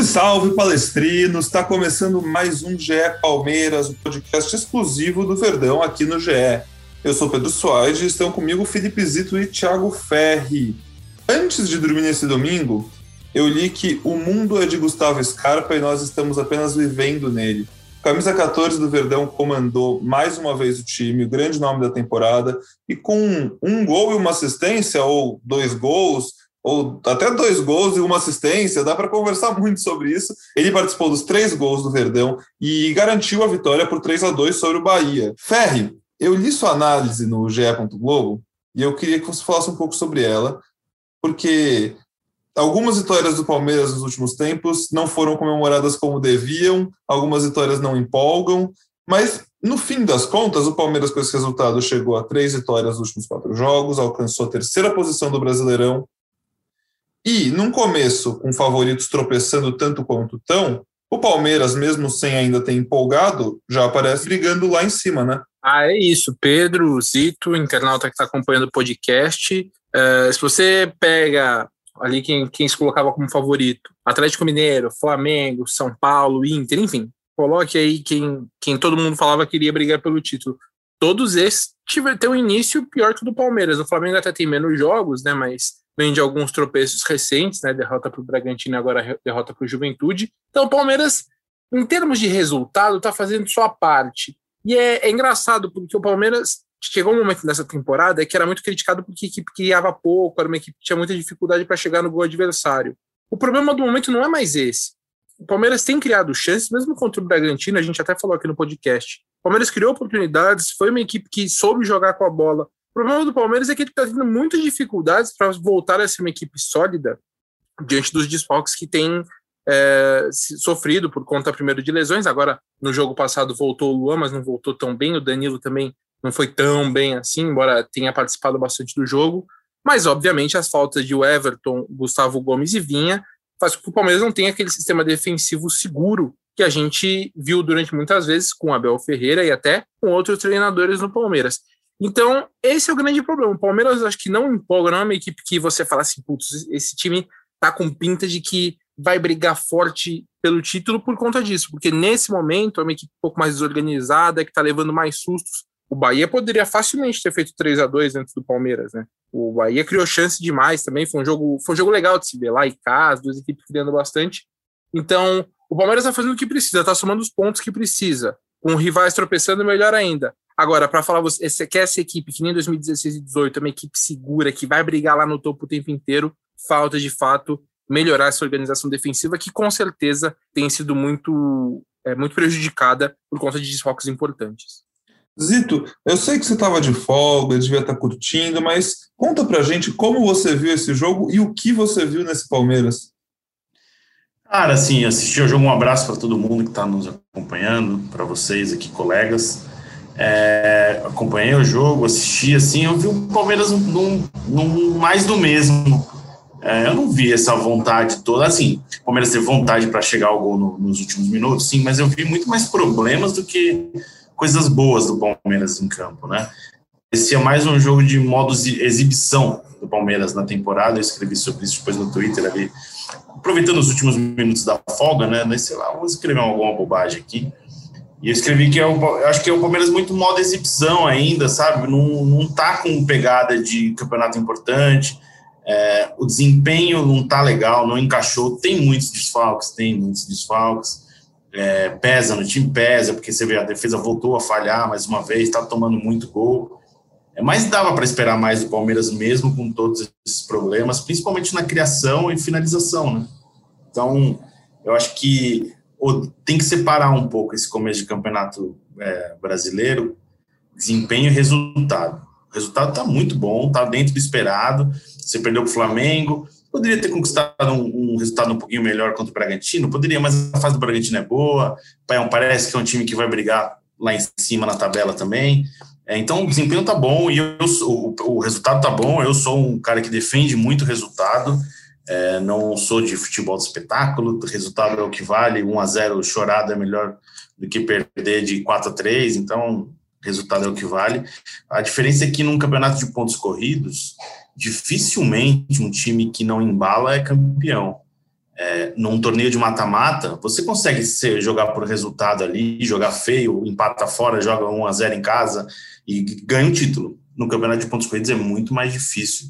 Salve, salve, palestrinos! Está começando mais um GE Palmeiras, um podcast exclusivo do Verdão aqui no GE. Eu sou Pedro Soares e estão comigo Felipe Zito e Thiago Ferri. Antes de dormir nesse domingo, eu li que o mundo é de Gustavo Scarpa e nós estamos apenas vivendo nele. Camisa 14 do Verdão comandou mais uma vez o time, o grande nome da temporada, e com um gol e uma assistência, ou dois gols, ou até dois gols e uma assistência, dá para conversar muito sobre isso. Ele participou dos três gols do Verdão e garantiu a vitória por 3 a 2 sobre o Bahia. Ferri, eu li sua análise no GE. Globo e eu queria que você falasse um pouco sobre ela, porque algumas vitórias do Palmeiras nos últimos tempos não foram comemoradas como deviam, algumas vitórias não empolgam, mas no fim das contas, o Palmeiras com esse resultado chegou a três vitórias nos últimos quatro jogos, alcançou a terceira posição do Brasileirão e, num começo, com favoritos tropeçando tanto quanto tão, o Palmeiras, mesmo sem ainda ter empolgado, já aparece brigando lá em cima, né? Ah, é isso. Pedro, Zito, internauta que está acompanhando o podcast. Uh, se você pega ali quem, quem se colocava como favorito, Atlético Mineiro, Flamengo, São Paulo, Inter, enfim, coloque aí quem, quem todo mundo falava que iria brigar pelo título. Todos esses tiveram um início pior que o do Palmeiras. O Flamengo até tem menos jogos, né? Mas vem de alguns tropeços recentes, né? Derrota para o Bragantino e agora derrota para o Juventude. Então, o Palmeiras, em termos de resultado, está fazendo sua parte. E é, é, engraçado, porque o Palmeiras chegou um momento nessa temporada que era muito criticado porque a equipe criava pouco, era uma equipe que tinha muita dificuldade para chegar no gol adversário. O problema do momento não é mais esse. O Palmeiras tem criado chances, mesmo contra o Bragantino, a gente até falou aqui no podcast. O Palmeiras criou oportunidades, foi uma equipe que soube jogar com a bola, o problema do Palmeiras é que ele está tendo muitas dificuldades para voltar a ser uma equipe sólida diante dos desfalques que tem é, sofrido por conta primeiro de lesões. Agora, no jogo passado voltou o Luan, mas não voltou tão bem. O Danilo também não foi tão bem assim, embora tenha participado bastante do jogo. Mas, obviamente, as faltas de Everton, Gustavo Gomes e Vinha faz com que o Palmeiras não tenha aquele sistema defensivo seguro que a gente viu durante muitas vezes com Abel Ferreira e até com outros treinadores no Palmeiras. Então, esse é o grande problema. O Palmeiras acho que não empolga, não é uma equipe que você fala assim, putz, esse time tá com pinta de que vai brigar forte pelo título por conta disso, porque nesse momento é uma equipe um pouco mais desorganizada, que tá levando mais sustos. O Bahia poderia facilmente ter feito 3 a 2 antes do Palmeiras, né? O Bahia criou chance demais também, foi um jogo, foi um jogo legal de se ver lá e cá, as duas equipes criando bastante. Então, o Palmeiras tá fazendo o que precisa, tá somando os pontos que precisa. Com rivais tropeçando, melhor ainda. Agora, para falar, você quer essa equipe que nem 2016 e 2018, é uma equipe segura, que vai brigar lá no topo o tempo inteiro, falta de fato melhorar essa organização defensiva, que com certeza tem sido muito, é, muito prejudicada por conta de desfalques importantes. Zito, eu sei que você estava de folga, devia estar curtindo, mas conta pra gente como você viu esse jogo e o que você viu nesse Palmeiras. Cara, assim, assisti o jogo, um abraço para todo mundo que está nos acompanhando, para vocês aqui, colegas. É, acompanhei o jogo, assisti, assim, eu vi o Palmeiras num, num mais do mesmo. É, eu não vi essa vontade toda, assim, o Palmeiras teve vontade para chegar ao gol no, nos últimos minutos, sim, mas eu vi muito mais problemas do que coisas boas do Palmeiras em campo, né? Esse é mais um jogo de modo de exibição do Palmeiras na temporada, eu escrevi sobre isso depois no Twitter ali, aproveitando os últimos minutos da folga, né, sei lá, vou escrever alguma bobagem aqui, e eu escrevi que é eu acho que é o Palmeiras muito modo exibição ainda, sabe? Não, não tá com pegada de campeonato importante. É, o desempenho não tá legal, não encaixou. Tem muitos desfalques, tem muitos desfalques. É, pesa no time, pesa, porque você vê a defesa voltou a falhar mais uma vez, está tomando muito gol. É, mas dava para esperar mais do Palmeiras mesmo com todos esses problemas, principalmente na criação e finalização, né? Então, eu acho que tem que separar um pouco esse começo de campeonato é, brasileiro desempenho e resultado. O resultado está muito bom, está dentro do esperado. Você perdeu para o Flamengo, poderia ter conquistado um, um, resultado um pouquinho melhor contra o Bragantino, poderia, mas a fase do Bragantino é boa. Parece que é um time que vai brigar lá em cima na tabela também. É, então o desempenho tá bom e eu, o, o resultado tá bom. Eu sou um cara que defende muito o resultado. É, não sou de futebol de espetáculo, resultado é o que vale, 1 a 0 chorado é melhor do que perder de 4 a 3, então resultado é o que vale. A diferença é que num campeonato de pontos corridos, dificilmente um time que não embala é campeão. É, num torneio de mata-mata, você consegue ser, jogar por resultado ali, jogar feio, empata fora, joga 1 a 0 em casa e ganha o título. No campeonato de pontos corridos é muito mais difícil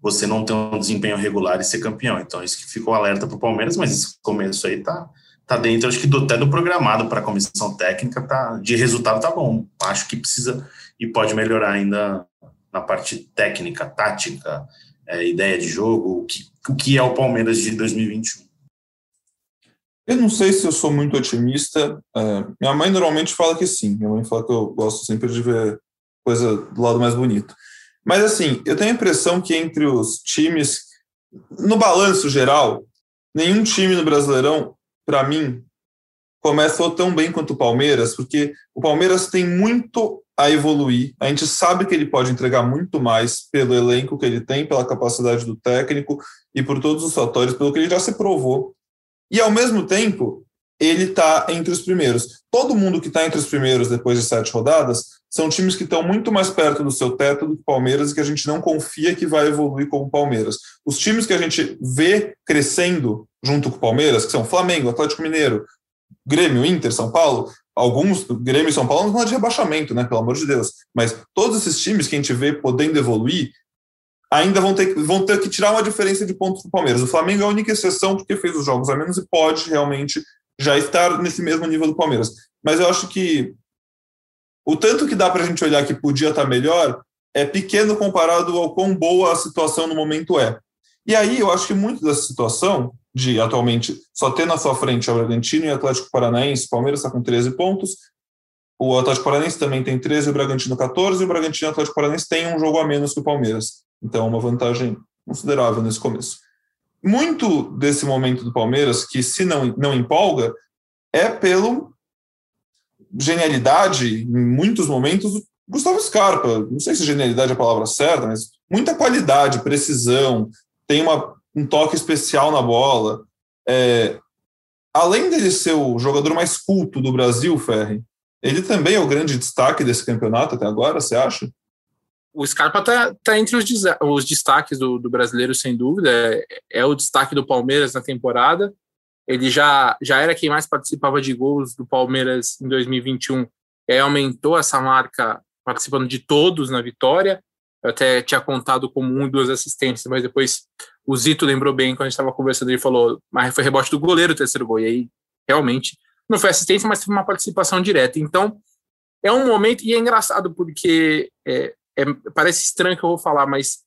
você não ter um desempenho regular e ser campeão. Então, isso que ficou alerta para o Palmeiras, mas esse começo aí tá, tá dentro, acho que do, até do programado para a comissão técnica, tá, de resultado tá bom. Acho que precisa e pode melhorar ainda na parte técnica, tática, é, ideia de jogo, o que, o que é o Palmeiras de 2021. Eu não sei se eu sou muito otimista. É, minha mãe normalmente fala que sim. Minha mãe fala que eu gosto sempre de ver coisa do lado mais bonito. Mas assim, eu tenho a impressão que entre os times, no balanço geral, nenhum time no Brasileirão, para mim, começou tão bem quanto o Palmeiras, porque o Palmeiras tem muito a evoluir. A gente sabe que ele pode entregar muito mais pelo elenco que ele tem, pela capacidade do técnico e por todos os fatores, pelo que ele já se provou. E ao mesmo tempo, ele está entre os primeiros. Todo mundo que está entre os primeiros depois de sete rodadas são times que estão muito mais perto do seu teto do que o Palmeiras e que a gente não confia que vai evoluir como o Palmeiras. Os times que a gente vê crescendo junto com o Palmeiras, que são Flamengo, Atlético Mineiro, Grêmio, Inter, São Paulo, alguns, Grêmio e São Paulo não é de rebaixamento, né, pelo amor de Deus, mas todos esses times que a gente vê podendo evoluir ainda vão ter, vão ter que tirar uma diferença de pontos do Palmeiras. O Flamengo é a única exceção porque fez os jogos a menos e pode realmente já estar nesse mesmo nível do Palmeiras. Mas eu acho que o tanto que dá para a gente olhar que podia estar tá melhor é pequeno comparado ao quão boa a situação no momento é. E aí eu acho que muito dessa situação, de atualmente só ter na sua frente o Bragantino e o Atlético Paranaense, o Palmeiras está com 13 pontos, o Atlético Paranaense também tem 13, o Bragantino 14, e o Bragantino e o Atlético Paranaense tem um jogo a menos que o Palmeiras. Então, uma vantagem considerável nesse começo. Muito desse momento do Palmeiras, que se não, não empolga, é pelo genialidade, em muitos momentos, Gustavo Scarpa. Não sei se genialidade é a palavra certa, mas muita qualidade, precisão, tem uma, um toque especial na bola. É, além dele ser o jogador mais culto do Brasil, Ferri, ele também é o grande destaque desse campeonato até agora, você acha? O Scarpa está tá entre os, os destaques do, do, brasileiro, sem dúvida. É, é, o destaque do Palmeiras na temporada. Ele já, já era quem mais participava de gols do Palmeiras em 2021. E aumentou essa marca participando de todos na vitória. Eu até tinha contado como um duas assistências, mas depois o Zito lembrou bem quando a gente estava conversando. Ele falou, mas foi rebote do goleiro o terceiro gol. E aí, realmente, não foi assistência, mas foi uma participação direta. Então, é um momento, e é engraçado porque é, é, parece estranho que eu vou falar, mas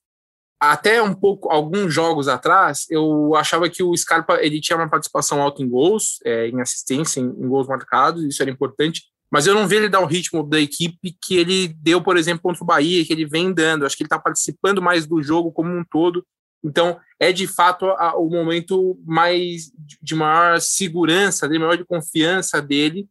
até um pouco, alguns jogos atrás, eu achava que o Scarpa ele tinha uma participação alta em gols, é, em assistência, em, em, gols marcados, isso era importante, mas eu não vi ele dar o ritmo da equipe que ele deu, por exemplo, contra o Bahia, que ele vem dando. Acho que ele está participando mais do jogo como um todo. Então, é de fato a, o momento mais de maior segurança, de maior de confiança dele,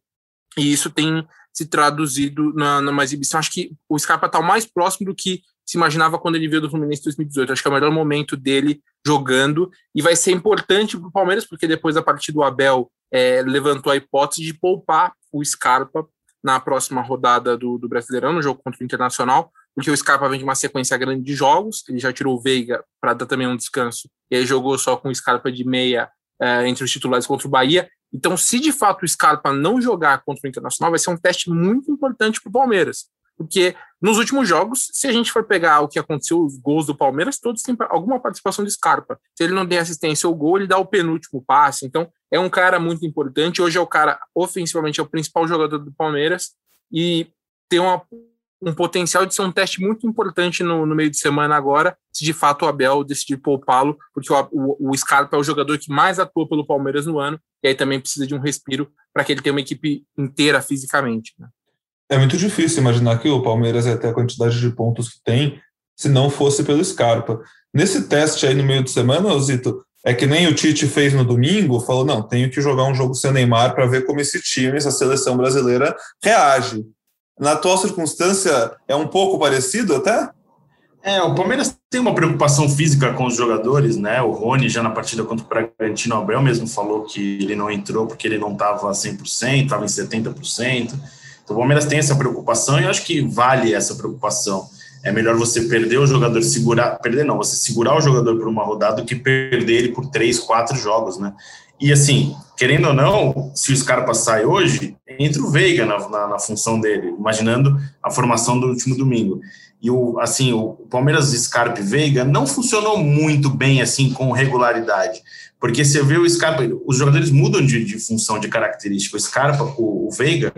e isso tem se traduzido na, numa exibição. Acho que o Scarpa está mais próximo do que se imaginava quando ele veio do Fluminense em 2018. Acho que é o melhor momento dele jogando e vai ser importante para o Palmeiras, porque depois da partida do Abel é, levantou a hipótese de poupar o Scarpa na próxima rodada do, do Brasileirão, no jogo contra o Internacional, porque o Scarpa vem de uma sequência grande de jogos, ele já tirou o Veiga para dar também um descanso, e aí jogou só com o Scarpa de meia é, entre os titulares contra o Bahia. Então, se de fato o Scarpa não jogar contra o Internacional, vai ser um teste muito importante para o Palmeiras, porque nos últimos jogos, se a gente for pegar o que aconteceu, os gols do Palmeiras, todos têm alguma participação de Scarpa. Se ele não tem assistência ou gol, ele dá o penúltimo passe. Então, é um cara muito importante. Hoje é o cara, ofensivamente, é o principal jogador do Palmeiras e tem uma, um potencial de ser um teste muito importante no, no, meio de semana agora, se de fato o Abel decidir poupá-lo, porque o, o, o Scarpa é o jogador que mais atua pelo Palmeiras no ano, e aí também precisa de um respiro para que ele tenha uma equipe inteira fisicamente. Né? É muito difícil imaginar que o Palmeiras ia ter a quantidade de pontos que tem se não fosse pelo Scarpa. Nesse teste aí no meio de semana, Zito, é que nem o Tite fez no domingo, falou: não, tenho que jogar um jogo sem Neymar para ver como esse time, essa seleção brasileira, reage. Na atual circunstância, é um pouco parecido até? É, o Palmeiras tem uma preocupação física com os jogadores, né? O Rony, já na partida contra o Bragantino, Abel mesmo falou que ele não entrou porque ele não estava 100%, estava em 70%. Então, o Palmeiras tem essa preocupação e eu acho que vale essa preocupação. É melhor você perder o jogador, segurar, perder não, você segurar o jogador por uma rodada do que perder ele por três, quatro jogos, né? E assim, querendo ou não, se o Scarpa sai hoje, entra o Veiga na, na, na função dele, imaginando a formação do último domingo. E o, assim, o Palmeiras Scarpa e Veiga não funcionou muito bem assim com regularidade. Porque você vê o Scarpa, os jogadores mudam de, de função, de característica. O Scarpa, o, o Veiga,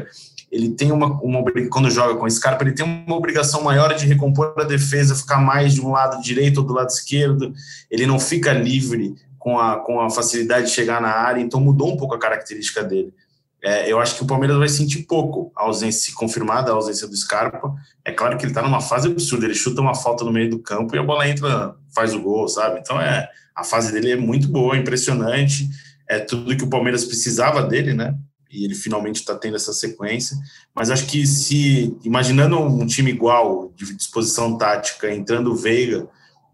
ele tem uma, uma quando joga com Scarpa, ele tem uma obrigação maior de recompor a defesa, ficar mais de um lado direito ou do lado esquerdo, ele não fica livre com a, com a facilidade de chegar na área, então mudou um pouco a característica dele. É, eu acho que o Palmeiras vai sentir pouco a ausência confirmada, a ausência do Scarpa. É claro que ele está numa fase absurda, ele chuta uma falta no meio do campo e a bola entra, faz o gol, sabe? Então é a fase dele é muito boa, impressionante, é tudo que o Palmeiras precisava dele, né? E ele finalmente está tendo essa sequência. Mas acho que se, imaginando um time igual, de disposição tática, entrando o Veiga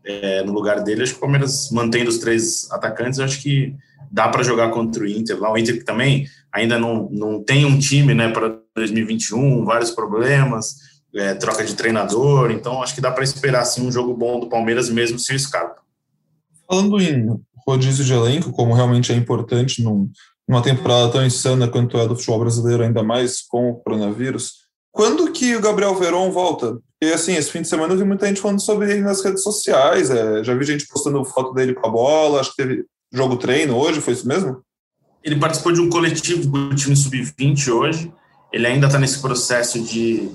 é, no lugar dele, acho que o Palmeiras mantendo os três atacantes, acho que dá para jogar contra o Inter. Lá o Inter que também ainda não, não tem um time né, para 2021, vários problemas, é, troca de treinador, então acho que dá para esperar assim, um jogo bom do Palmeiras mesmo sem o Scarpa. Falando em rodízio de elenco, como realmente é importante num, uma temporada tão insana quanto é do futebol brasileiro, ainda mais com o coronavírus. Quando que o Gabriel Veron volta? E assim, esse fim de semana eu vi muita gente falando sobre ele nas redes sociais. É, já vi gente postando foto dele com a bola. Acho que teve jogo treino hoje, foi isso mesmo? Ele participou de um coletivo do time sub-20 hoje. Ele ainda está nesse processo de,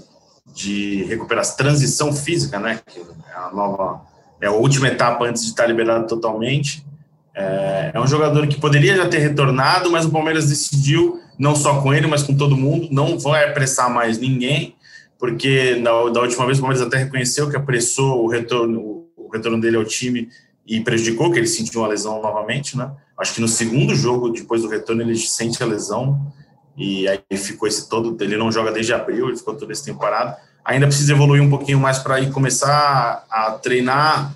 de recuperação, transição física, né? Que é a nova, é a última etapa antes de estar liberado totalmente. É, é um jogador que poderia já ter retornado, mas o Palmeiras decidiu, não só com ele, mas com todo mundo, não vai apressar mais ninguém, porque na, da última vez o Palmeiras até reconheceu que apressou o retorno, o retorno dele ao time e prejudicou, que ele sentiu uma lesão novamente, né? Acho que no segundo jogo, depois do retorno, ele sente a lesão e aí ficou esse todo, ele não joga desde abril, ele ficou todo esse tempo parado. Ainda precisa evoluir um pouquinho mais para ir começar a treinar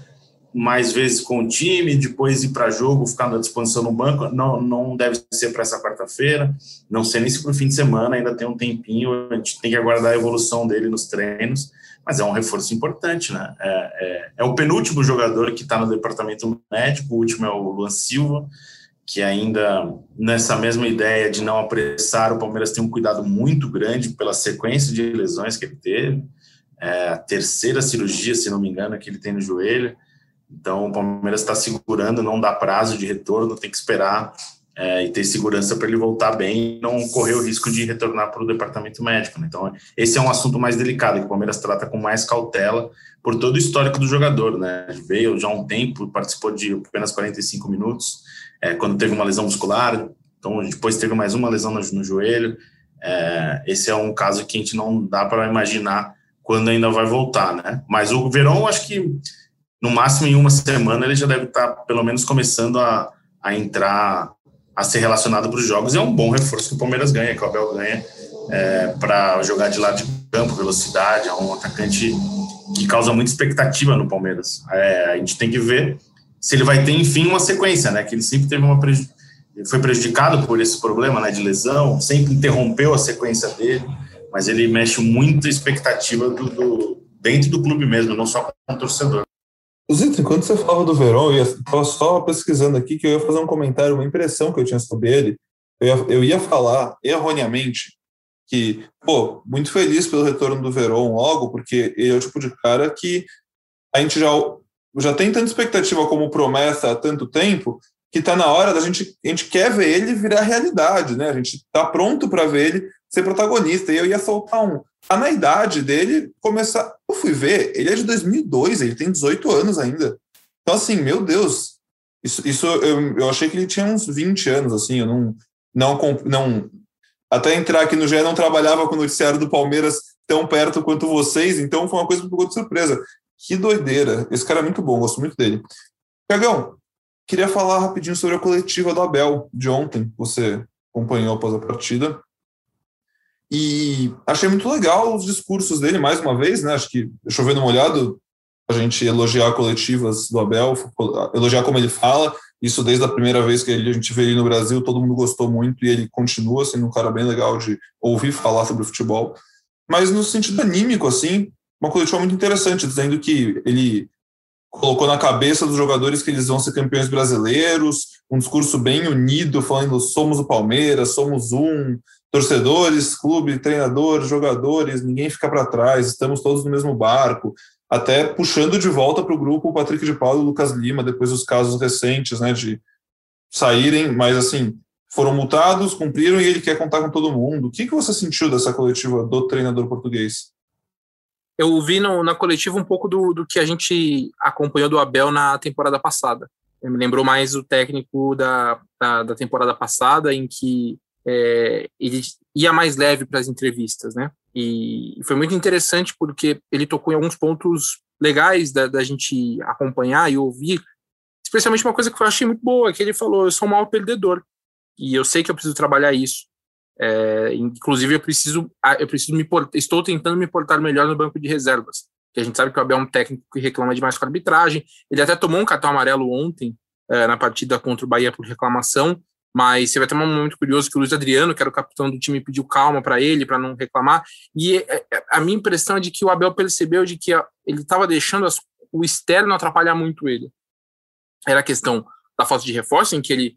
mais vezes com o time, depois ir para jogo, ficar à disposição no banco, não, não deve ser para essa quarta-feira, não sei nem se para o fim de semana, ainda tem um tempinho, a gente tem que aguardar a evolução dele nos treinos, mas é um reforço importante, né? É, é, é o penúltimo jogador que está no departamento médico, o último é o Luan Silva, que ainda nessa mesma ideia de não apressar, o Palmeiras tem um cuidado muito grande pela sequência de lesões que ele teve, é a terceira cirurgia, se não me engano, que ele tem no joelho, então, o Palmeiras está segurando, não dá prazo de retorno, tem que esperar é, e ter segurança para ele voltar bem não correr o risco de retornar para o departamento médico. Né? Então, esse é um assunto mais delicado, que o Palmeiras trata com mais cautela por todo o histórico do jogador. Né? Veio já há um tempo, participou de apenas 45 minutos, é, quando teve uma lesão muscular, então depois teve mais uma lesão no, no joelho. É, esse é um caso que a gente não dá para imaginar quando ainda vai voltar, né? Mas o Verão, acho que no máximo em uma semana ele já deve estar pelo menos começando a, a entrar, a ser relacionado para os jogos. E é um bom reforço que o Palmeiras ganha, que o Abel ganha é, para jogar de lado de campo, velocidade. É um atacante que causa muita expectativa no Palmeiras. É, a gente tem que ver se ele vai ter, enfim, uma sequência, né? Que ele sempre teve uma foi prejudicado por esse problema né, de lesão, sempre interrompeu a sequência dele, mas ele mexe muito a expectativa do, do dentro do clube mesmo, não só com o torcedor. Zito, enquanto você falava do Verón, eu estava só pesquisando aqui que eu ia fazer um comentário, uma impressão que eu tinha sobre ele. Eu ia, eu ia falar erroneamente que, pô, muito feliz pelo retorno do Verón logo, porque ele é o tipo de cara que a gente já, já tem tanta expectativa como promessa há tanto tempo que está na hora da gente, a gente quer ver ele virar realidade, né? A gente está pronto para ver ele ser protagonista. E eu ia soltar um. Tá na idade dele começar. Eu fui ver, ele é de 2002, ele tem 18 anos ainda. Então, assim, meu Deus, isso, isso eu, eu achei que ele tinha uns 20 anos, assim, eu não. não, não até entrar aqui no GE, não trabalhava com o noticiário do Palmeiras tão perto quanto vocês, então foi uma coisa que pegou de surpresa. Que doideira. Esse cara é muito bom, gosto muito dele. Cagão, queria falar rapidinho sobre a coletiva do Abel de ontem. Você acompanhou após a partida. E achei muito legal os discursos dele, mais uma vez, né? Acho que chovendo molhado, a gente elogiar coletivas do Abel, elogiar como ele fala. Isso desde a primeira vez que a gente veio no Brasil, todo mundo gostou muito e ele continua sendo um cara bem legal de ouvir falar sobre futebol. Mas no sentido anímico, assim, uma coletiva muito interessante, dizendo que ele colocou na cabeça dos jogadores que eles vão ser campeões brasileiros, um discurso bem unido, falando somos o Palmeiras, somos um, torcedores, clube, treinador, jogadores, ninguém fica para trás, estamos todos no mesmo barco, até puxando de volta para o grupo o Patrick de Paulo e o Lucas Lima, depois dos casos recentes, né, de saírem, mas assim, foram multados, cumpriram e ele quer contar com todo mundo. O que, que você sentiu dessa coletiva do treinador português? Eu vi no, na coletiva um pouco do, do que a gente acompanhou do Abel na temporada passada. me lembrou mais o técnico da, da, da temporada passada, em que é, ele ia mais leve para as entrevistas, né? E foi muito interessante porque ele tocou em alguns pontos legais da, da, gente acompanhar e ouvir, especialmente uma coisa que eu achei muito boa, que ele falou, eu sou um mau perdedor e eu sei que eu preciso trabalhar isso. É, inclusive eu preciso, eu preciso me portar, estou tentando me portar melhor no banco de reservas, que a gente sabe que o Abel é um técnico que reclama demais com a arbitragem. Ele até tomou um cartão amarelo ontem é, na partida contra o Bahia por reclamação, mas você vai ter um momento curioso que o Luiz Adriano, que era o capitão do time, pediu calma para ele, para não reclamar. E é, é, a minha impressão é de que o Abel percebeu de que ele estava deixando as, o externo atrapalhar muito ele. Era a questão da falta de reforço, em que ele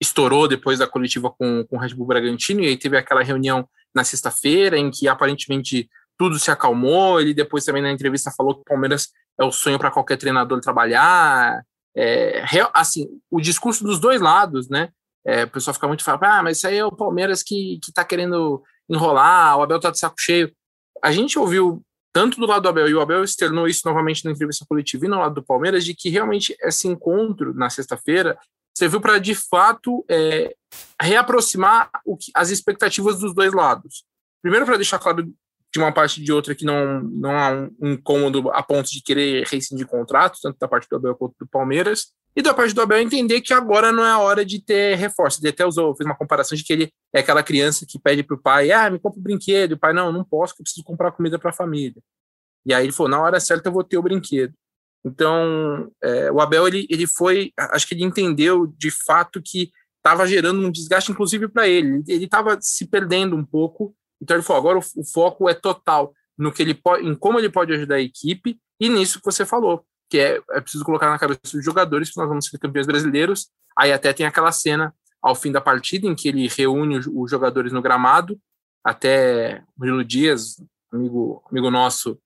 estourou depois da coletiva com, com o Red Bull Bragantino, e aí teve aquela reunião na sexta-feira, em que aparentemente tudo se acalmou. Ele depois também na entrevista falou que o Palmeiras é o sonho para qualquer treinador trabalhar. É, assim, o discurso dos dois lados, né? É, o pessoal fica muito falando, ah, mas isso aí é o Palmeiras que, que tá querendo enrolar, o Abel tá de saco cheio. A gente ouviu tanto do lado do Abel, e o Abel externou isso novamente na entrevista coletiva e no lado do Palmeiras, de que realmente esse encontro na sexta-feira serviu para, de fato, é, reaproximar que, as expectativas dos dois lados. Primeiro, para deixar claro de uma parte de outra que não, não há um incômodo a ponto de querer rescindir contrato, tanto da parte do Abel quanto do Palmeiras. E da parte do Abel entender que agora não é a hora de ter reforço. Ele até usou, fez uma comparação de que ele é aquela criança que pede para o pai, ah, me compra um brinquedo. E o pai, não, não posso, porque eu preciso comprar comida para a família. E aí ele falou, na hora certa eu vou ter o brinquedo. Então, é, o Abel, ele, ele foi, acho que ele entendeu de fato que estava gerando um desgaste, inclusive para ele. Ele estava se perdendo um pouco. Então ele falou, agora o, o foco é total no que ele pode, em como ele pode ajudar a equipe e nisso que você falou que é, é preciso colocar na cabeça dos jogadores que nós vamos ser campeões brasileiros. Aí até tem aquela cena ao fim da partida em que ele reúne os jogadores no gramado, até Murilo Dias, amigo, amigo nosso,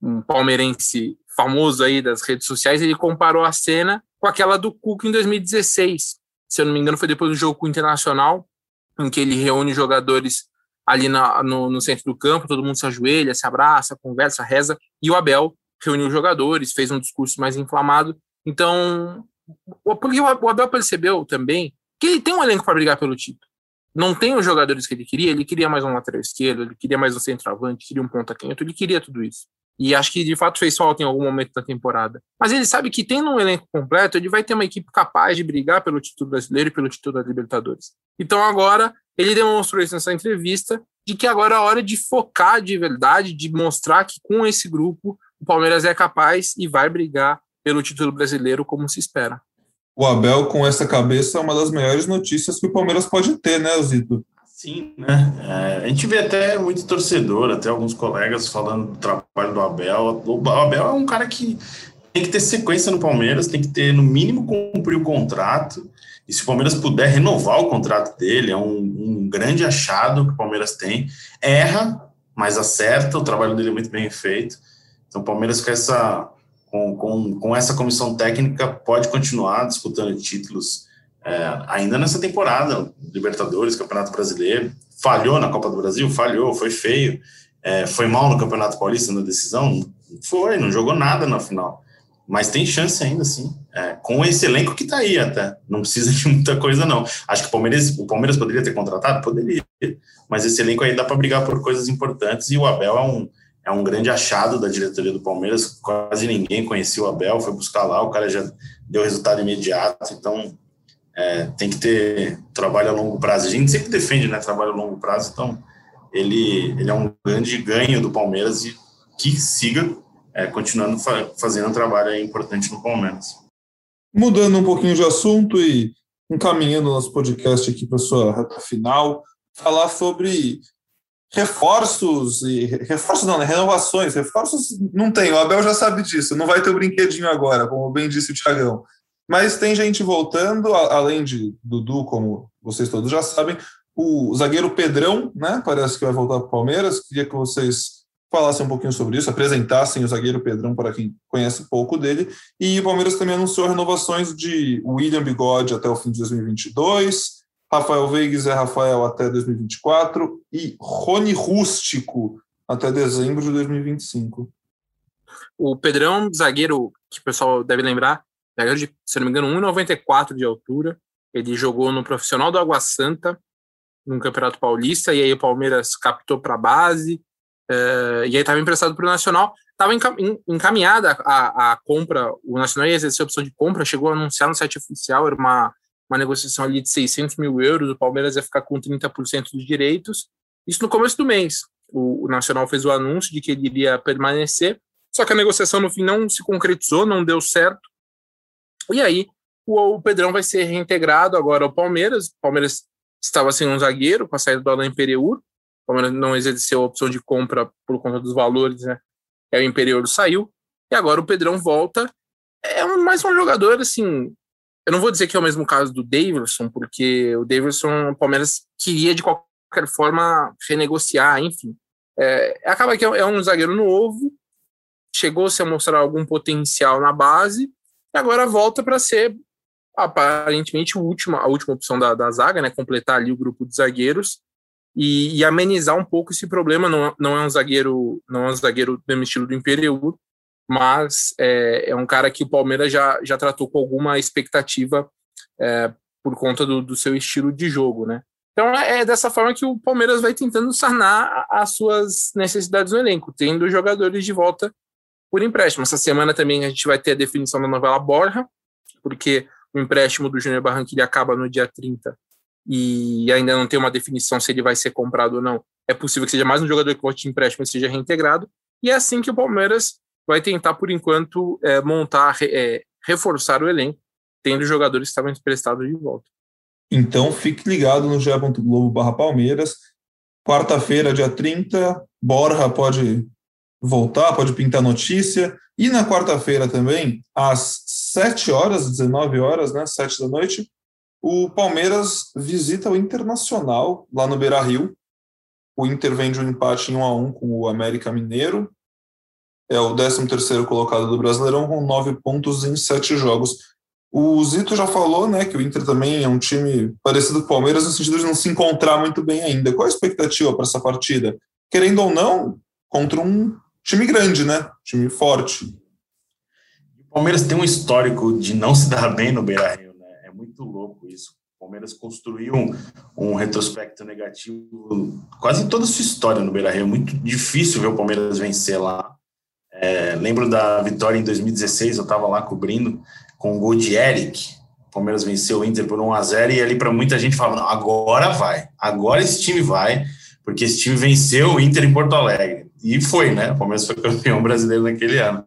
um palmeirense famoso aí das redes sociais, ele comparou a cena com aquela do Cuca em 2016. Se eu não me engano, foi depois do jogo com o Internacional, em que ele reúne jogadores ali na, no, no centro do campo, todo mundo se ajoelha, se abraça, conversa, reza, e o Abel reuniu jogadores, fez um discurso mais inflamado. Então, porque o Abel percebeu também que ele tem um elenco para brigar pelo título. Não tem os jogadores que ele queria, ele queria mais um lateral esquerdo, ele queria mais um centroavante, queria um ponta canhoto, ele queria tudo isso. E acho que de fato fez falta em algum momento da temporada. Mas ele sabe que tendo um elenco completo, ele vai ter uma equipe capaz de brigar pelo título brasileiro e pelo título da Libertadores. Então agora ele demonstrou isso nessa entrevista de que agora é hora de focar de verdade, de mostrar que com esse grupo o Palmeiras é capaz e vai brigar pelo título brasileiro como se espera. O Abel, com essa cabeça, é uma das melhores notícias que o Palmeiras pode ter, né, Zito? Sim, né? É, a gente vê até muito torcedor, até alguns colegas falando do trabalho do Abel. O Abel é um cara que tem que ter sequência no Palmeiras, tem que ter, no mínimo, cumprir o contrato. E se o Palmeiras puder renovar o contrato dele, é um, um grande achado que o Palmeiras tem. Erra, mas acerta, o trabalho dele é muito bem feito. Então, o Palmeiras com essa, com, com, com essa comissão técnica pode continuar disputando títulos é, ainda nessa temporada, Libertadores, Campeonato Brasileiro. Falhou na Copa do Brasil? Falhou, foi feio. É, foi mal no Campeonato Paulista na decisão? Foi, não jogou nada na final. mas tem chance ainda, sim. É, com esse elenco que está aí até. Não precisa de muita coisa, não. Acho que o Palmeiras, o Palmeiras poderia ter contratado? Poderia. Mas esse elenco aí dá para brigar por coisas importantes e o Abel é um, é um grande achado da diretoria do Palmeiras. Quase ninguém conhecia o Abel, foi buscar lá, o cara já deu resultado imediato. Então, é, tem que ter trabalho a longo prazo. A gente sempre defende né, trabalho a longo prazo, então ele, ele é um grande ganho do Palmeiras e que siga é, continuando fa fazendo um trabalho importante no Palmeiras. Mudando um pouquinho de assunto e encaminhando nosso podcast aqui para sua reta final, falar sobre reforços e reforços não, né? renovações. Reforços não tem, o Abel já sabe disso, não vai ter o brinquedinho agora, como bem disse o Tiagão. Mas tem gente voltando, além de Dudu, como vocês todos já sabem, o zagueiro Pedrão, né? Parece que vai voltar para o Palmeiras. Queria que vocês falassem um pouquinho sobre isso, apresentassem o zagueiro Pedrão para quem conhece pouco dele. E o Palmeiras também anunciou renovações de William Bigode até o fim de 2022, Rafael Veiga e Zé Rafael até 2024 e Rony Rústico até dezembro de 2025. O Pedrão, zagueiro que o pessoal deve lembrar, zagueiro de, se não me engano, 1,94 de altura. Ele jogou no profissional do Água Santa, no Campeonato Paulista, e aí o Palmeiras captou para a base, Uh, e aí estava emprestado para o Nacional, estava encaminhada a, a, compra, o Nacional ia exercer a opção de compra, chegou a anunciar no site oficial, era uma, uma negociação ali de 600 mil euros, o Palmeiras ia ficar com 30% dos direitos, isso no começo do mês. O, o, Nacional fez o anúncio de que ele iria permanecer, só que a negociação no fim não se concretizou, não deu certo, e aí o, o Pedrão vai ser reintegrado agora ao Palmeiras, o Palmeiras estava sem um zagueiro com a saída do Alain Pereur, Palmeiras não exerceu a opção de compra por conta dos valores, né? É o Imperial saiu e agora o Pedrão volta. É um, mais um jogador assim. Eu não vou dizer que é o mesmo caso do Davidson, porque o Davidson, o Palmeiras queria de qualquer forma renegociar, enfim. É, acaba que é um zagueiro novo, chegou-se a mostrar algum potencial na base, e agora volta para ser aparentemente o último, a última opção da, da zaga, né? Completar ali o grupo de zagueiros e, e, amenizar um pouco esse problema. Não, não é um zagueiro, não é um zagueiro do estilo do Imperiur, mas é, é, um cara que o Palmeiras já, já tratou com alguma expectativa é, por conta do, do, seu estilo de jogo, né? Então é, é dessa forma que o Palmeiras vai tentando sanar as suas necessidades no elenco, tendo jogadores de volta por empréstimo. Essa semana também a gente vai ter a definição da novela Borja, porque o empréstimo do Júnior Barranquilla acaba no dia 30 e ainda não tem uma definição se ele vai ser comprado ou não, é possível que seja mais um jogador que volte de empréstimo e seja reintegrado. E é assim que o Palmeiras vai tentar, por enquanto, é, montar, é, reforçar o elenco, tendo jogadores que estavam emprestados de volta. Então, fique ligado no ge.globo barra Palmeiras. Quarta-feira, dia 30, Borja pode voltar, pode pintar notícia. E na quarta-feira também, às 7 horas, 19 horas, né, 7 da noite, o Palmeiras visita o Internacional lá no Beira Rio. O Inter vem de um empate em 1 a 1 com o América Mineiro. É o 13º colocado do Brasileirão com nove pontos em sete jogos. O Zito já falou né, que o Inter também é um time parecido com o Palmeiras no sentido de não se encontrar muito bem ainda. Qual a expectativa para essa partida? Querendo ou não, contra um time grande, né? Time forte. O Palmeiras tem um histórico de não se dar bem no Beira Rio muito louco isso. O Palmeiras construiu um, um retrospecto negativo quase toda a sua história no Beira-Rio. Muito difícil ver o Palmeiras vencer lá. É, lembro da vitória em 2016, eu estava lá cobrindo com o gol de Eric. O Palmeiras venceu o Inter por 1 a 0 e ali para muita gente falava: agora vai, agora esse time vai, porque esse time venceu o Inter em Porto Alegre. E foi, né? O Palmeiras foi campeão brasileiro naquele ano.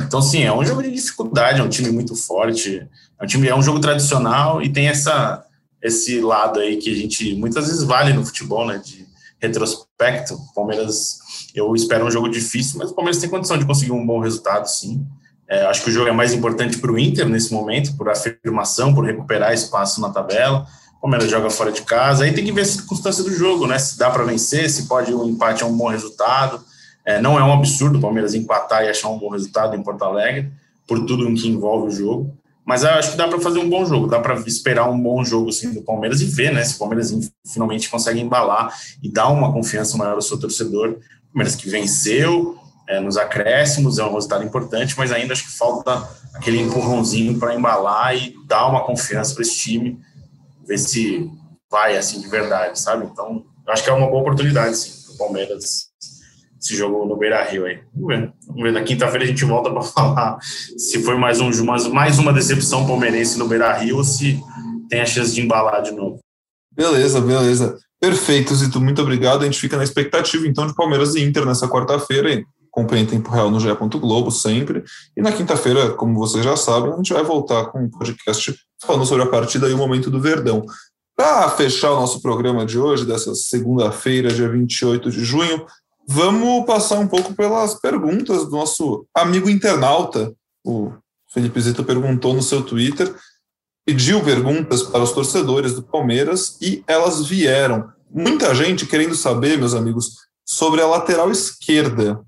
Então, sim, é um jogo de dificuldade, é um time muito forte. É um time, é um jogo tradicional e tem essa esse lado aí que a gente muitas vezes vale no futebol, né? De retrospecto. O Palmeiras, eu espero um jogo difícil, mas o Palmeiras tem condição de conseguir um bom resultado, sim. É, acho que o jogo é mais importante para o Inter nesse momento, por afirmação, por recuperar espaço na tabela. O Palmeiras joga fora de casa, aí tem que ver a circunstância do jogo, né? Se dá para vencer, se pode um empate é um bom resultado. É, não é um absurdo o Palmeiras empatar e achar um bom resultado em Porto Alegre, por tudo em que envolve o jogo. Mas acho que dá para fazer um bom jogo, dá para esperar um bom jogo assim, do Palmeiras e ver né, se o Palmeiras finalmente consegue embalar e dar uma confiança maior ao seu torcedor. Palmeiras que venceu, é, nos acréscimos, é um resultado importante, mas ainda acho que falta aquele empurrãozinho para embalar e dar uma confiança para esse time, ver se vai assim de verdade, sabe? Então, acho que é uma boa oportunidade, sim, para o Palmeiras esse jogo no Beira Rio aí. Vamos ver. Vamos ver. Na quinta-feira a gente volta para falar se foi mais, um, mais uma decepção palmeirense no Beira Rio ou se tem a chance de embalar de novo. Beleza, beleza. Perfeito, Zito. Muito obrigado. A gente fica na expectativa, então, de Palmeiras e Inter nessa quarta-feira. Acompanhe em tempo real no GE. Globo sempre. E na quinta-feira, como vocês já sabem, a gente vai voltar com um podcast falando sobre a partida e o momento do Verdão. Para fechar o nosso programa de hoje, dessa segunda-feira, dia 28 de junho, vamos passar um pouco pelas perguntas do nosso amigo internauta. O Felipe Zito perguntou no seu Twitter, pediu perguntas para os torcedores do Palmeiras e elas vieram. Muita gente querendo saber, meus amigos, sobre a lateral esquerda.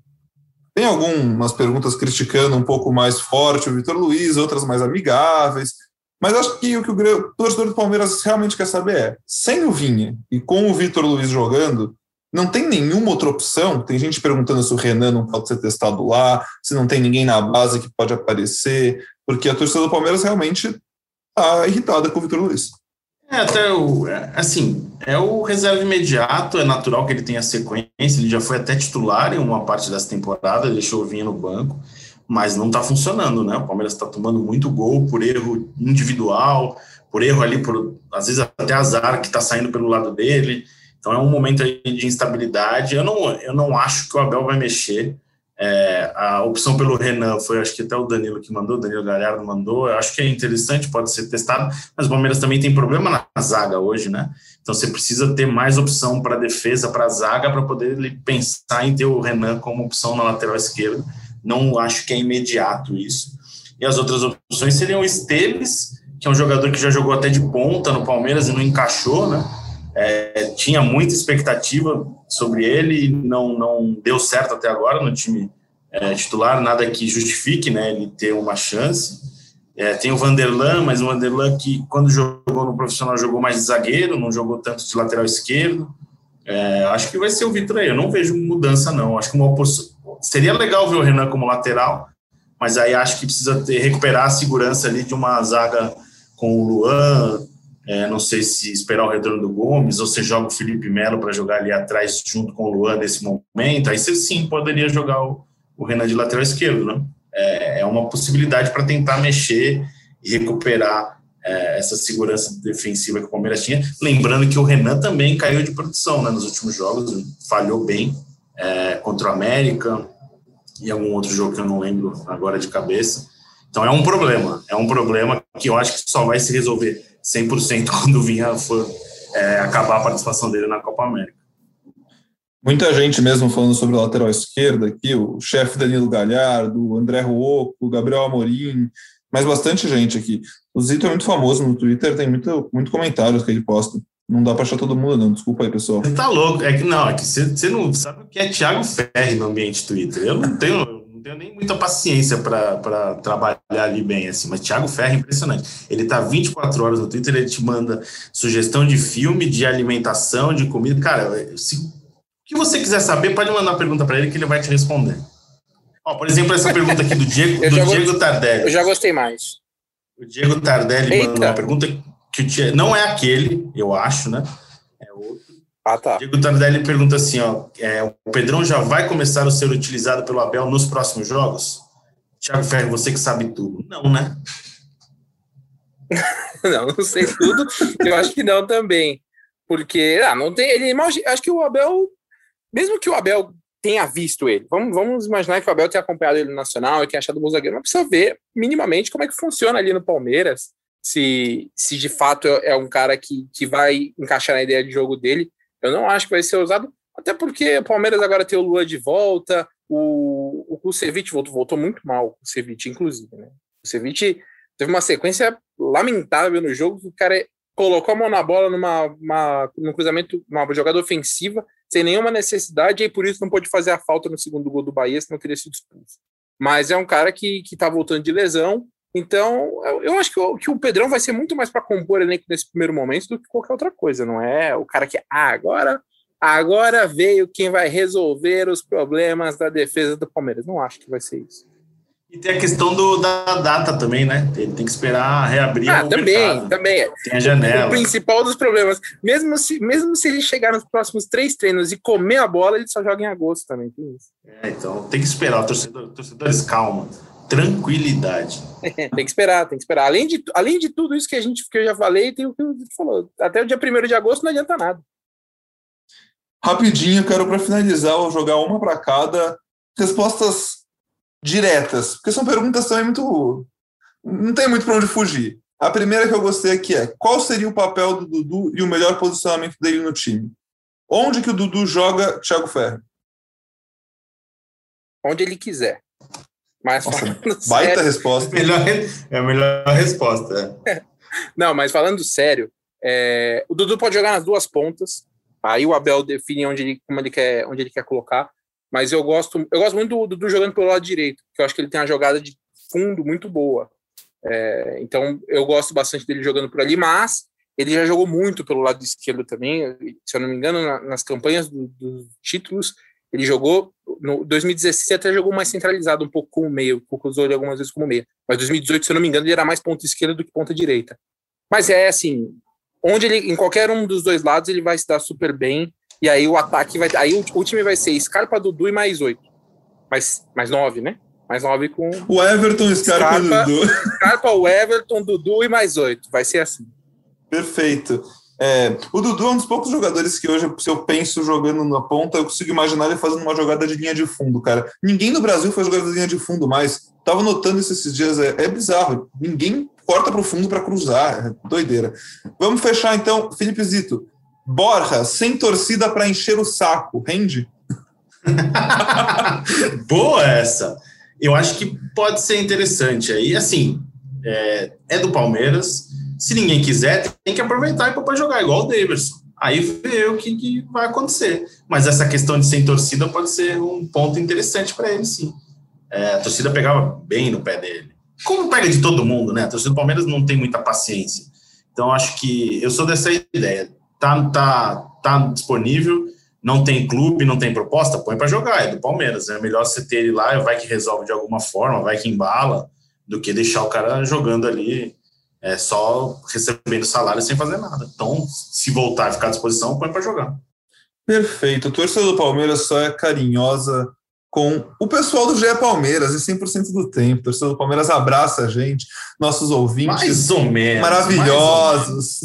Tem algumas perguntas criticando um pouco mais forte o Vitor Luiz, outras mais amigáveis. Mas acho que o que o torcedor do Palmeiras realmente quer saber é: sem o Vinha e com o Vitor Luiz jogando, não tem nenhuma outra opção. Tem gente perguntando se o Renan não pode ser testado lá, se não tem ninguém na base que pode aparecer, porque a torcida do Palmeiras realmente está irritada com o Vitor Luiz. É, até o, é, assim, é o reserva imediato, é natural que ele tenha sequência, ele já foi até titular em uma parte dessa temporada, deixou o Vinha no banco, mas não está funcionando, né? O Palmeiras está tomando muito gol por erro individual, por erro ali, por às vezes até azar que está saindo pelo lado dele. Então é um momento de instabilidade. Eu não, eu não acho que o Abel vai mexer. É, a opção pelo Renan foi, acho que até o Danilo que mandou, o Danilo Galhardo mandou. Eu acho que é interessante, pode ser testado, mas o Palmeiras também tem problema na zaga hoje, né? Então você precisa ter mais opção para defesa, para zaga, para poder pensar em ter o Renan como opção na lateral esquerda. Não acho que é imediato isso. E as outras opções seriam o Esteves, que é um jogador que já jogou até de ponta no Palmeiras e não encaixou, né? É, tinha muita expectativa sobre ele, não, não deu certo até agora no time é, titular, nada que justifique né, ele ter uma chance. É, tem o Vanderlan, mas o Vanderlan que quando jogou no profissional jogou mais de zagueiro, não jogou tanto de lateral esquerdo. É, acho que vai ser o Vitor aí. Eu não vejo mudança, não. Acho que uma seria legal ver o Renan como lateral, mas aí acho que precisa ter, recuperar a segurança ali de uma zaga com o Luan, é, não sei se esperar o retorno do Gomes ou você joga o Felipe Melo para jogar ali atrás junto com o Luan nesse momento. Aí você sim poderia jogar o, o Renan de lateral esquerdo, né? É, é uma possibilidade para tentar mexer e recuperar é, essa segurança defensiva que o Palmeiras tinha. Lembrando que o Renan também caiu de produção né, nos últimos jogos, falhou bem é, contra o América e algum outro jogo que eu não lembro agora de cabeça. Então é um problema, é um problema que eu acho que só vai se resolver 100% quando vinha for é, acabar a participação dele na Copa América. Muita gente mesmo falando sobre a lateral esquerda aqui, o chefe Danilo Galhardo, o André Ruoco, o Gabriel Amorim, mas bastante gente aqui. O Zito é muito famoso no Twitter, tem muito, muito comentários que ele posta. Não dá para achar todo mundo, não. Desculpa aí, pessoal. Você tá louco. É que não, é que você, você não sabe o que é Thiago Ferri no ambiente Twitter. Eu não tenho tenho nem muita paciência para trabalhar ali bem, assim, mas Thiago Ferro é impressionante. Ele tá 24 horas no Twitter, ele te manda sugestão de filme, de alimentação, de comida. Cara, se, o que você quiser saber, pode mandar uma pergunta para ele que ele vai te responder. Ó, por exemplo, essa pergunta aqui do Diego, do Diego Tardelli. Eu já gostei mais. O Diego Tardelli Eita. mandou uma pergunta que não é aquele, eu acho, né? É. Ah, tá. Diego Tardelli pergunta assim, ó, é, o Pedrão já vai começar a ser utilizado pelo Abel nos próximos jogos? Thiago Ferro, você que sabe tudo. Não, né? não, não sei tudo. Eu acho que não também. Porque, ah, não tem. Ele imagina, acho que o Abel, mesmo que o Abel tenha visto ele, vamos, vamos imaginar que o Abel tenha acompanhado ele no Nacional e tenha achado o bom zagueiro, mas precisa ver minimamente como é que funciona ali no Palmeiras. Se, se de fato é um cara que, que vai encaixar na ideia de jogo dele. Eu não acho que vai ser usado, até porque o Palmeiras agora tem o Lua de volta, o, o Kusevich voltou, voltou muito mal, o Kusevich, inclusive. Né? O Kusevich teve uma sequência lamentável no jogo, o cara colocou a mão na bola numa uma, num cruzamento, uma jogada ofensiva, sem nenhuma necessidade, e por isso não pôde fazer a falta no segundo gol do Bahia, senão teria sido expulso. Mas é um cara que, que tá voltando de lesão, então, eu acho que o, que o Pedrão vai ser muito mais para compor elenco nesse primeiro momento do que qualquer outra coisa, não é o cara que, ah, agora agora veio quem vai resolver os problemas da defesa do Palmeiras. Não acho que vai ser isso. E tem a questão do, da data também, né? Ele tem que esperar reabrir ah, o também, mercado. também. Tem a janela. O principal dos problemas. Mesmo se, mesmo se ele chegar nos próximos três treinos e comer a bola, ele só joga em agosto também. Tem isso. É, então tem que esperar. Torcedor, torcedores, calma. Tranquilidade. tem que esperar, tem que esperar. Além de, além de tudo isso que, a gente, que eu já falei, tem o que o falou. Até o dia 1 de agosto não adianta nada. Rapidinho, quero para finalizar, vou jogar uma para cada. Respostas diretas, porque são perguntas também muito. Não tem muito para onde fugir. A primeira que eu gostei aqui é: qual seria o papel do Dudu e o melhor posicionamento dele no time? Onde que o Dudu joga Thiago Ferro? Onde ele quiser. Mas Nossa, baita sério, resposta. É a melhor, é a melhor resposta. É. Não, mas falando sério, é, o Dudu pode jogar nas duas pontas. Aí o Abel define onde ele, como ele quer, onde ele quer colocar. Mas eu gosto, eu gosto muito do Dudu jogando pelo lado direito, porque eu acho que ele tem uma jogada de fundo muito boa. É, então eu gosto bastante dele jogando por ali, mas ele já jogou muito pelo lado esquerdo também. Se eu não me engano, na, nas campanhas dos do títulos, ele jogou. No 2016 até jogou mais centralizado, um pouco como meio, usou ele algumas vezes como meio. Mas 2018, se eu não me engano, ele era mais ponta esquerda do que ponta direita. Mas é assim, onde ele, em qualquer um dos dois lados, ele vai se dar super bem. E aí o ataque vai. Aí o, o time vai ser Scarpa, Dudu e mais oito. Mais, mais nove, né? Mais nove com. O Everton, Scarpa, Scarpa Dudu. Scarpa, o Everton, Dudu e mais oito. Vai ser assim. Perfeito. É, o Dudu é um dos poucos jogadores que hoje, se eu penso jogando na ponta, eu consigo imaginar ele fazendo uma jogada de linha de fundo, cara. Ninguém no Brasil faz jogada de linha de fundo mais. Tava notando isso esses dias, é, é bizarro. Ninguém corta para o fundo para cruzar, é doideira. Vamos fechar então, Felipe Zito. Borja, sem torcida para encher o saco, rende? Boa essa. Eu acho que pode ser interessante. Aí, assim, é, é, do Palmeiras. Se ninguém quiser, tem que aproveitar e para jogar, igual o Davidson. Aí vê o que, que, vai acontecer. Mas essa questão de sem torcida pode ser um ponto interessante para ele, sim. É, a torcida pegava bem no pé dele. Como pega de todo mundo, né? A torcida do Palmeiras não tem muita paciência. Então, acho que eu sou dessa ideia tá, tá, tá disponível, não tem clube, não tem proposta, põe para jogar, é do Palmeiras. É melhor você ter ele lá, vai que resolve de alguma forma, vai que embala, do que deixar o cara jogando ali é, só recebendo salário sem fazer nada. Então, se voltar a ficar à disposição, põe para jogar. Perfeito. A torcida do Palmeiras só é carinhosa com o pessoal do GE Palmeiras e 100% do tempo. O torcedor do Palmeiras abraça a gente, nossos ouvintes mais ou menos, maravilhosos.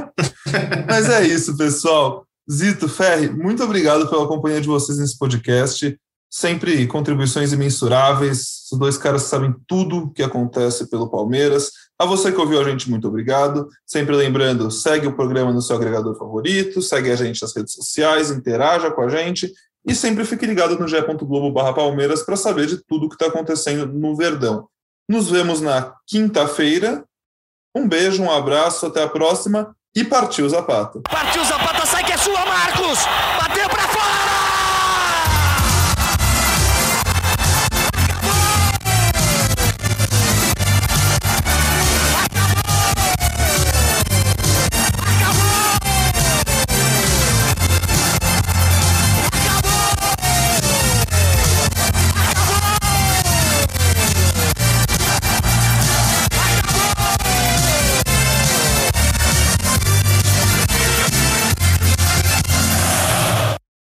Mas é isso, pessoal. Zito, Ferri, muito obrigado pela companhia de vocês nesse podcast. Sempre contribuições imensuráveis. Os dois caras sabem tudo que acontece pelo Palmeiras. A você que ouviu a gente, muito obrigado. Sempre lembrando, segue o programa no seu agregador favorito, segue a gente nas redes sociais, interaja com a gente e sempre fique ligado no ge.globo barra Palmeiras para saber de tudo que está acontecendo no Verdão. Nos vemos na quinta-feira. Um beijo, um abraço, até a próxima e partiu Zapata. Partiu Zapata, sai que é sua, Marcos!